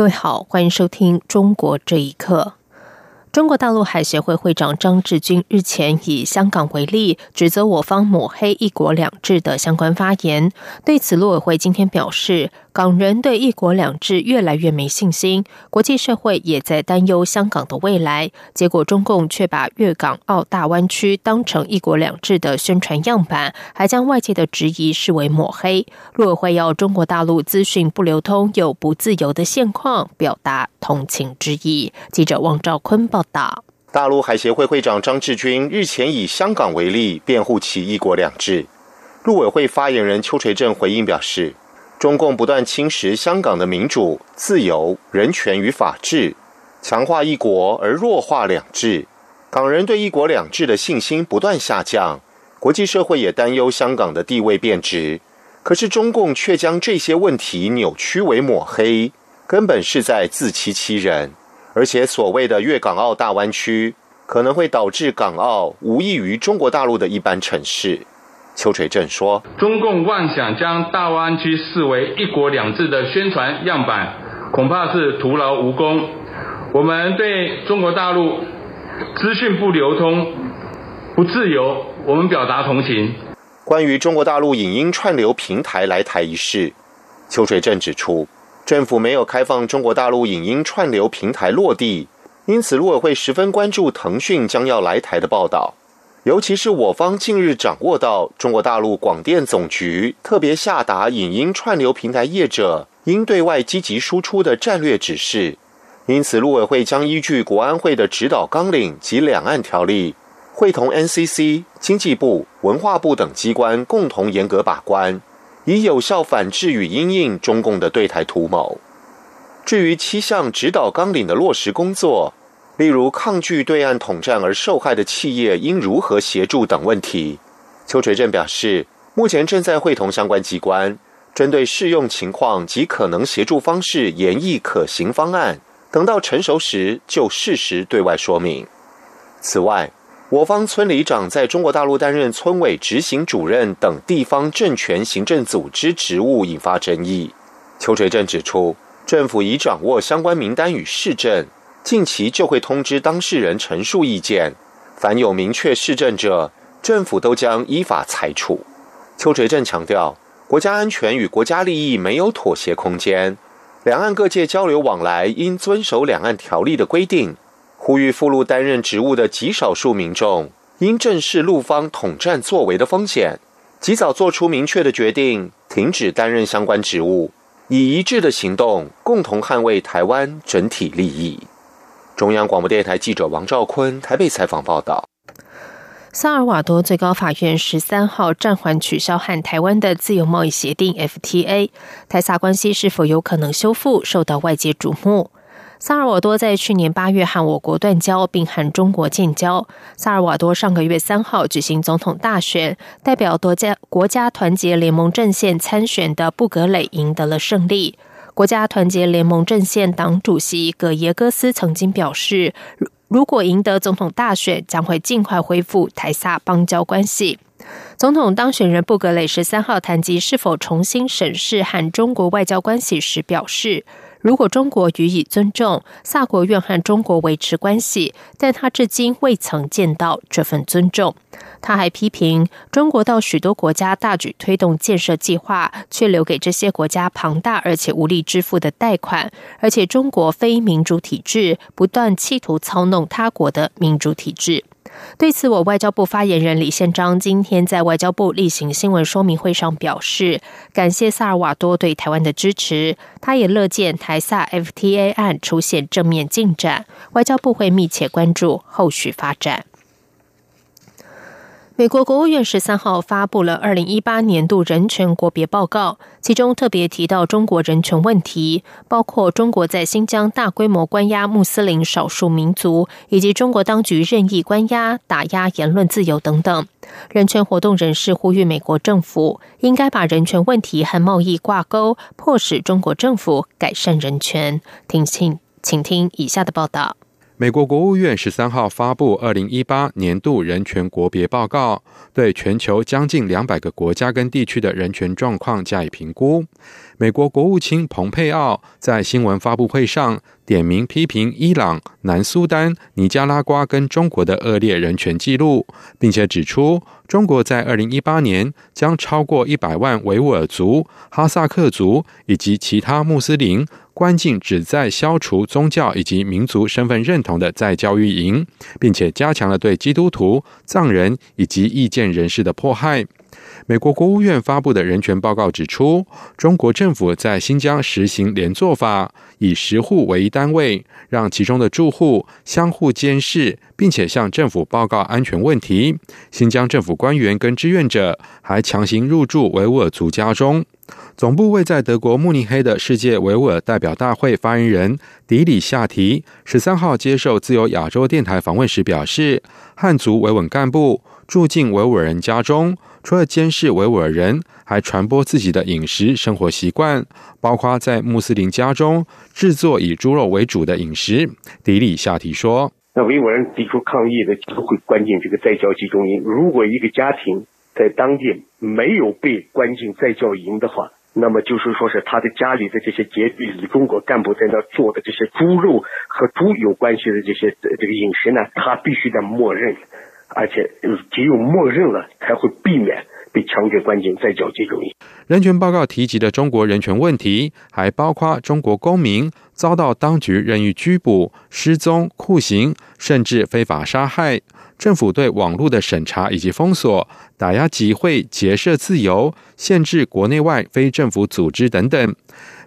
各位好，欢迎收听《中国这一刻》。中国大陆海协会会长张志军日前以香港为例，指责我方抹黑“一国两制”的相关发言。对此，陆委会今天表示，港人对“一国两制”越来越没信心，国际社会也在担忧香港的未来。结果，中共却把粤港澳大湾区当成“一国两制”的宣传样板，还将外界的质疑视为抹黑。陆委会要中国大陆资讯不流通又不自由的现况表达同情之意。记者汪兆坤报。大陆海协会会长张志军日前以香港为例，辩护其“一国两制”。陆委会发言人邱垂正回应表示，中共不断侵蚀香港的民主、自由、人权与法治，强化一国而弱化两制，港人对“一国两制”的信心不断下降，国际社会也担忧香港的地位变质。可是中共却将这些问题扭曲为抹黑，根本是在自欺欺人。而且，所谓的粤港澳大湾区可能会导致港澳无异于中国大陆的一般城市。邱垂正说：“中共妄想将大湾区视为一国两制的宣传样板，恐怕是徒劳无功。我们对中国大陆资讯不流通、不自由，我们表达同情。”关于中国大陆影音串流平台来台一事，邱垂正指出。政府没有开放中国大陆影音串流平台落地，因此陆委会十分关注腾讯将要来台的报道。尤其是我方近日掌握到中国大陆广电总局特别下达影音串流平台业者应对外积极输出的战略指示，因此陆委会将依据国安会的指导纲领及两岸条例，会同 NCC、经济部、文化部等机关共同严格把关。以有效反制与因应中共的对台图谋。至于七项指导纲领的落实工作，例如抗拒对岸统战而受害的企业应如何协助等问题，邱垂正表示，目前正在会同相关机关，针对适用情况及可能协助方式，研议可行方案，等到成熟时就适时对外说明。此外，我方村里长在中国大陆担任村委执行主任等地方政权行政组织职务，引发争议。邱垂正指出，政府已掌握相关名单与市政，近期就会通知当事人陈述意见。凡有明确市政者，政府都将依法裁处。邱垂正强调，国家安全与国家利益没有妥协空间，两岸各界交流往来应遵守两岸条例的规定。呼吁赴陆担任职务的极少数民众，应正视陆方统战作为的风险，及早做出明确的决定，停止担任相关职务，以一致的行动，共同捍卫台湾整体利益。中央广播电台记者王兆坤台北采访报道。萨尔瓦多最高法院十三号暂缓取消和台湾的自由贸易协定 FTA，台萨关系是否有可能修复，受到外界瞩目。萨尔瓦多在去年八月和我国断交，并和中国建交。萨尔瓦多上个月三号举行总统大选，代表多家国家团结联盟阵线参选的布格雷赢得了胜利。国家团结联盟阵线党主席葛耶戈斯曾经表示，如果赢得总统大选，将会尽快恢复台萨邦交关系。总统当选人布格雷十三号谈及是否重新审视和中国外交关系时表示。如果中国予以尊重，萨国愿和中国维持关系，但他至今未曾见到这份尊重。他还批评中国到许多国家大举推动建设计划，却留给这些国家庞大而且无力支付的贷款，而且中国非民主体制不断企图操弄他国的民主体制。对此，我外交部发言人李宪章今天在外交部例行新闻说明会上表示，感谢萨尔瓦多对台湾的支持，他也乐见台萨 FTA 案出现正面进展，外交部会密切关注后续发展。美国国务院十三号发布了二零一八年度人权国别报告，其中特别提到中国人权问题，包括中国在新疆大规模关押穆斯林少数民族，以及中国当局任意关押、打压言论自由等等。人权活动人士呼吁美国政府应该把人权问题和贸易挂钩，迫使中国政府改善人权。听请请听以下的报道。美国国务院十三号发布二零一八年度人权国别报告，对全球将近两百个国家跟地区的人权状况加以评估。美国国务卿蓬佩奥在新闻发布会上点名批评伊朗、南苏丹、尼加拉瓜跟中国的恶劣人权记录，并且指出，中国在二零一八年将超过一百万维吾尔族、哈萨克族以及其他穆斯林关进旨在消除宗教以及民族身份认同的再教育营，并且加强了对基督徒、藏人以及意见人士的迫害。美国国务院发布的人权报告指出，中国政府在新疆实行连坐法，以十户为一单位，让其中的住户相互监视，并且向政府报告安全问题。新疆政府官员跟志愿者还强行入住维吾尔族家中。总部位在德国慕尼黑的世界维吾尔代表大会发言人迪里夏提十三号接受自由亚洲电台访问时表示，汉族维稳干部住进维吾尔人家中。除了监视维吾尔人，还传播自己的饮食生活习惯，包括在穆斯林家中制作以猪肉为主的饮食。迪里夏提说：“那维吾尔人提出抗议的，就会关进这个在教集中营。如果一个家庭在当地没有被关进在教营的话，那么就是说是他的家里的这些节与中国干部在那做的这些猪肉和猪有关系的这些这个饮食呢，他必须得默认。”而且只有默认了，才会避免被强制关进在教集中营。人权报告提及的中国人权问题，还包括中国公民遭到当局任意拘捕、失踪、酷刑，甚至非法杀害；政府对网络的审查以及封锁、打压集会、结社自由、限制国内外非政府组织等等。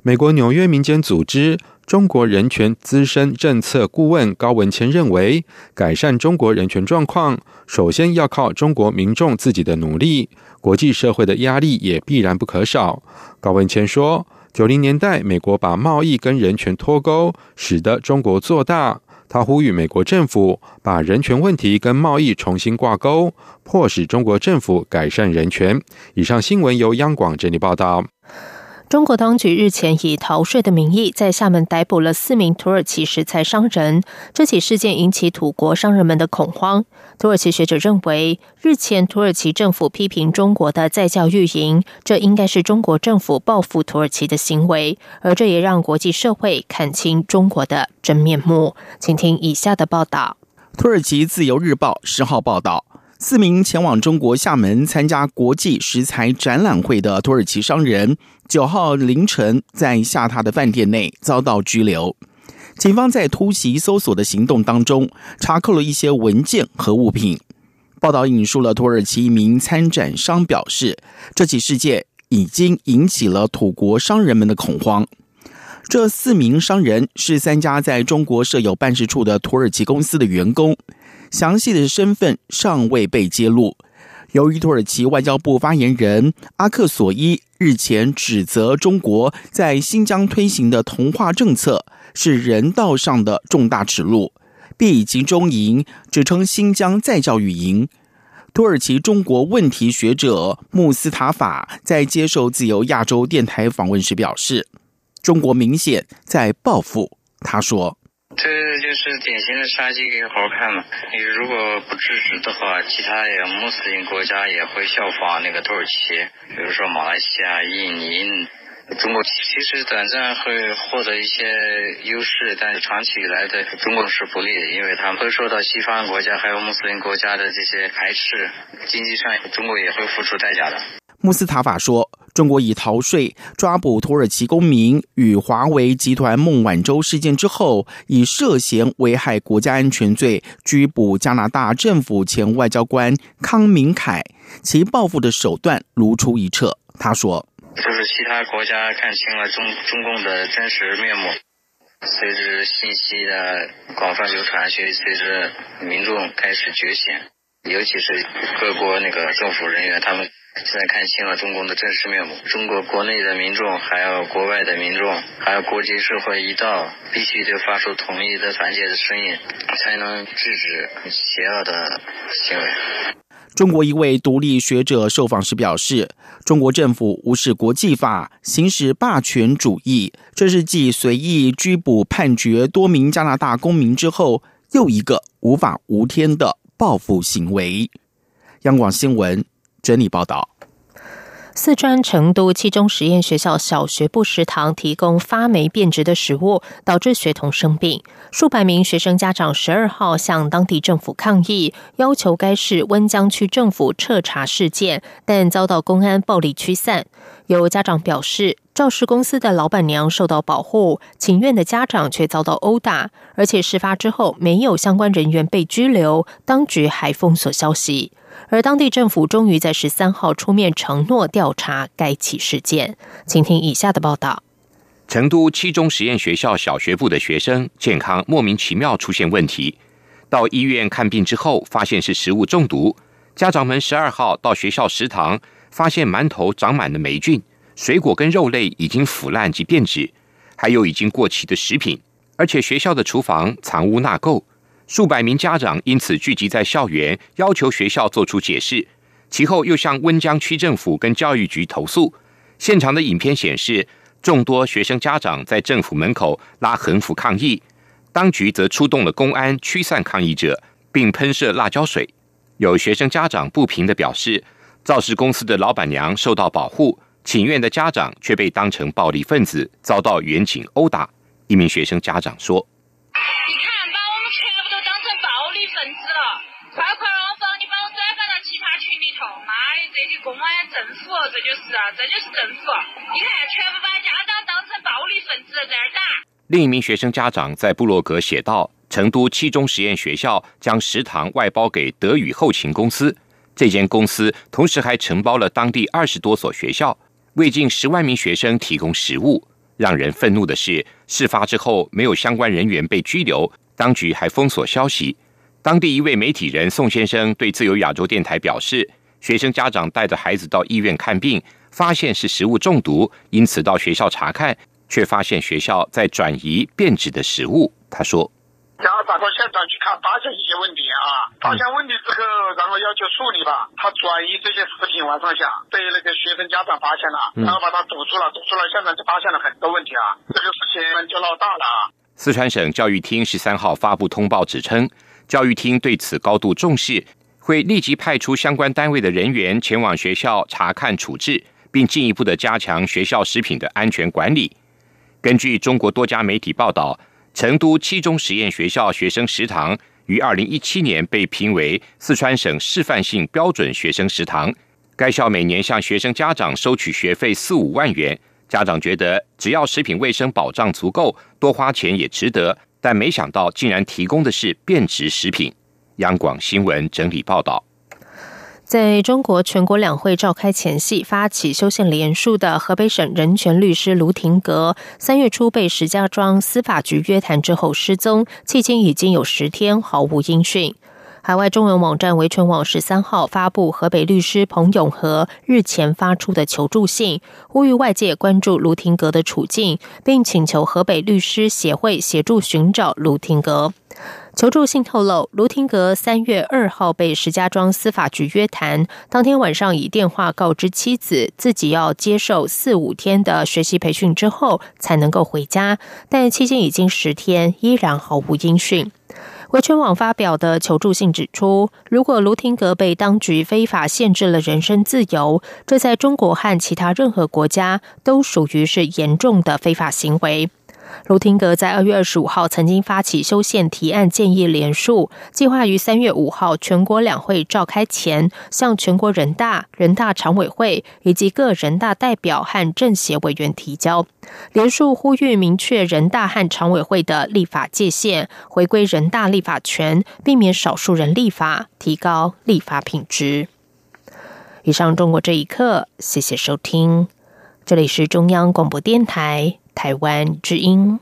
美国纽约民间组织。中国人权资深政策顾问高文谦认为，改善中国人权状况，首先要靠中国民众自己的努力，国际社会的压力也必然不可少。高文谦说：“九零年代，美国把贸易跟人权脱钩，使得中国做大。他呼吁美国政府把人权问题跟贸易重新挂钩，迫使中国政府改善人权。”以上新闻由央广整理报道。中国当局日前以逃税的名义，在厦门逮捕了四名土耳其食材商人。这起事件引起土国商人们的恐慌。土耳其学者认为，日前土耳其政府批评中国的在教育营，这应该是中国政府报复土耳其的行为，而这也让国际社会看清中国的真面目。请听以下的报道：土耳其自由日报十号报道。四名前往中国厦门参加国际食材展览会的土耳其商人，九号凌晨在下榻的饭店内遭到拘留。警方在突袭搜索的行动当中，查扣了一些文件和物品。报道引述了土耳其一名参展商表示，这起事件已经引起了土国商人们的恐慌。这四名商人是三家在中国设有办事处的土耳其公司的员工。详细的身份尚未被揭露。由于土耳其外交部发言人阿克索伊日前指责中国在新疆推行的同化政策是人道上的重大耻辱，并以集中营指称新疆再教育营。土耳其中国问题学者穆斯塔法在接受自由亚洲电台访问时表示：“中国明显在报复。”他说。这就是典型的杀鸡给猴看嘛！你如果不制止的话，其他也穆斯林国家也会效仿那个土耳其，比如说马来西亚、印尼、中国。其实短暂会获得一些优势，但是长期以来的中国是不利的，因为他们会受到西方国家还有穆斯林国家的这些排斥，经济上中国也会付出代价的。穆斯塔法说。中国以逃税抓捕土耳其公民与华为集团孟晚舟事件之后，以涉嫌危害国家安全罪拘捕加拿大政府前外交官康明凯，其报复的手段如出一辙。他说：“就是其他国家看清了中中共的真实面目，随着信息的广泛流传，随随着民众开始觉醒，尤其是各国那个政府人员，他们现在看清了中共的真实面目。中国国内的民众，还有国外的民众，还有国际社会一道，必须得发出统一的团结的声音，才能制止邪恶的行为。中国一位独立学者受访时表示，中国政府无视国际法，行使霸权主义，这是继随意拘捕判决多名加拿大公民之后，又一个无法无天的。报复行为。央广新闻整理报道：四川成都七中实验学校小学部食堂提供发霉变质的食物，导致学童生病。数百名学生家长十二号向当地政府抗议，要求该市温江区政府彻查事件，但遭到公安暴力驱散。有家长表示。肇事公司的老板娘受到保护，请愿的家长却遭到殴打，而且事发之后没有相关人员被拘留，当局还封锁消息。而当地政府终于在十三号出面承诺调查该起事件。请听以下的报道：成都七中实验学校小学部的学生健康莫名其妙出现问题，到医院看病之后发现是食物中毒。家长们十二号到学校食堂发现馒头长满了霉菌。水果跟肉类已经腐烂及变质，还有已经过期的食品，而且学校的厨房藏污纳垢，数百名家长因此聚集在校园，要求学校做出解释。其后又向温江区政府跟教育局投诉。现场的影片显示，众多学生家长在政府门口拉横幅抗议，当局则出动了公安驱散抗议者，并喷射辣椒水。有学生家长不平的表示，肇事公司的老板娘受到保护。请愿的家长却被当成暴力分子，遭到远警殴打。一名学生家长说：“你看，把我们全部都当成暴力分子了！快快往放，你把我转发到其他群里头。妈的，这些公安政府，这就是啊，这就是政府！你看，全部把家长当成暴力分子在那打。”另一名学生家长在布洛格写道：“成都七中实验学校将食堂外包给德语后勤公司，这间公司同时还承包了当地二十多所学校。”为近十万名学生提供食物，让人愤怒的是，事发之后没有相关人员被拘留，当局还封锁消息。当地一位媒体人宋先生对自由亚洲电台表示，学生家长带着孩子到医院看病，发现是食物中毒，因此到学校查看，却发现学校在转移变质的食物。他说。家长到现场去看，发现一些问题啊，发现问题之后，然后要求处理吧。他转移这些食品往上下，被那个学生家长发现了，然后把他堵住了，堵住了，现场就发现了很多问题啊，这个事情就闹大了啊。四川省教育厅十三号发布通报，指称教育厅对此高度重视，会立即派出相关单位的人员前往学校查看处置，并进一步的加强学校食品的安全管理。根据中国多家媒体报道。成都七中实验学校学生食堂于二零一七年被评为四川省示范性标准学生食堂。该校每年向学生家长收取学费四五万元，家长觉得只要食品卫生保障足够，多花钱也值得。但没想到竟然提供的是变质食品。央广新闻整理报道。在中国全国两会召开前夕，发起修宪联署的河北省人权律师卢廷格，三月初被石家庄司法局约谈之后失踪，迄今已经有十天毫无音讯。海外中文网站维权网十三号发布河北律师彭永和日前发出的求助信，呼吁外界关注卢廷格的处境，并请求河北律师协会协助寻找卢廷格。求助信透露，卢廷格三月二号被石家庄司法局约谈，当天晚上以电话告知妻子，自己要接受四五天的学习培训之后才能够回家，但期间已经十天，依然毫无音讯。维权网发表的求助信指出，如果卢廷格被当局非法限制了人身自由，这在中国和其他任何国家都属于是严重的非法行为。卢廷格在二月二十五号曾经发起修宪提案建议联署，计划于三月五号全国两会召开前，向全国人大、人大常委会以及各人大代表和政协委员提交联署，呼吁明确人大和常委会的立法界限，回归人大立法权，避免少数人立法，提高立法品质。以上，中国这一刻，谢谢收听，这里是中央广播电台。台湾之音。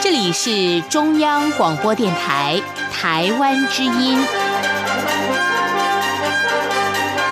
这里是中央广播电台台湾之音。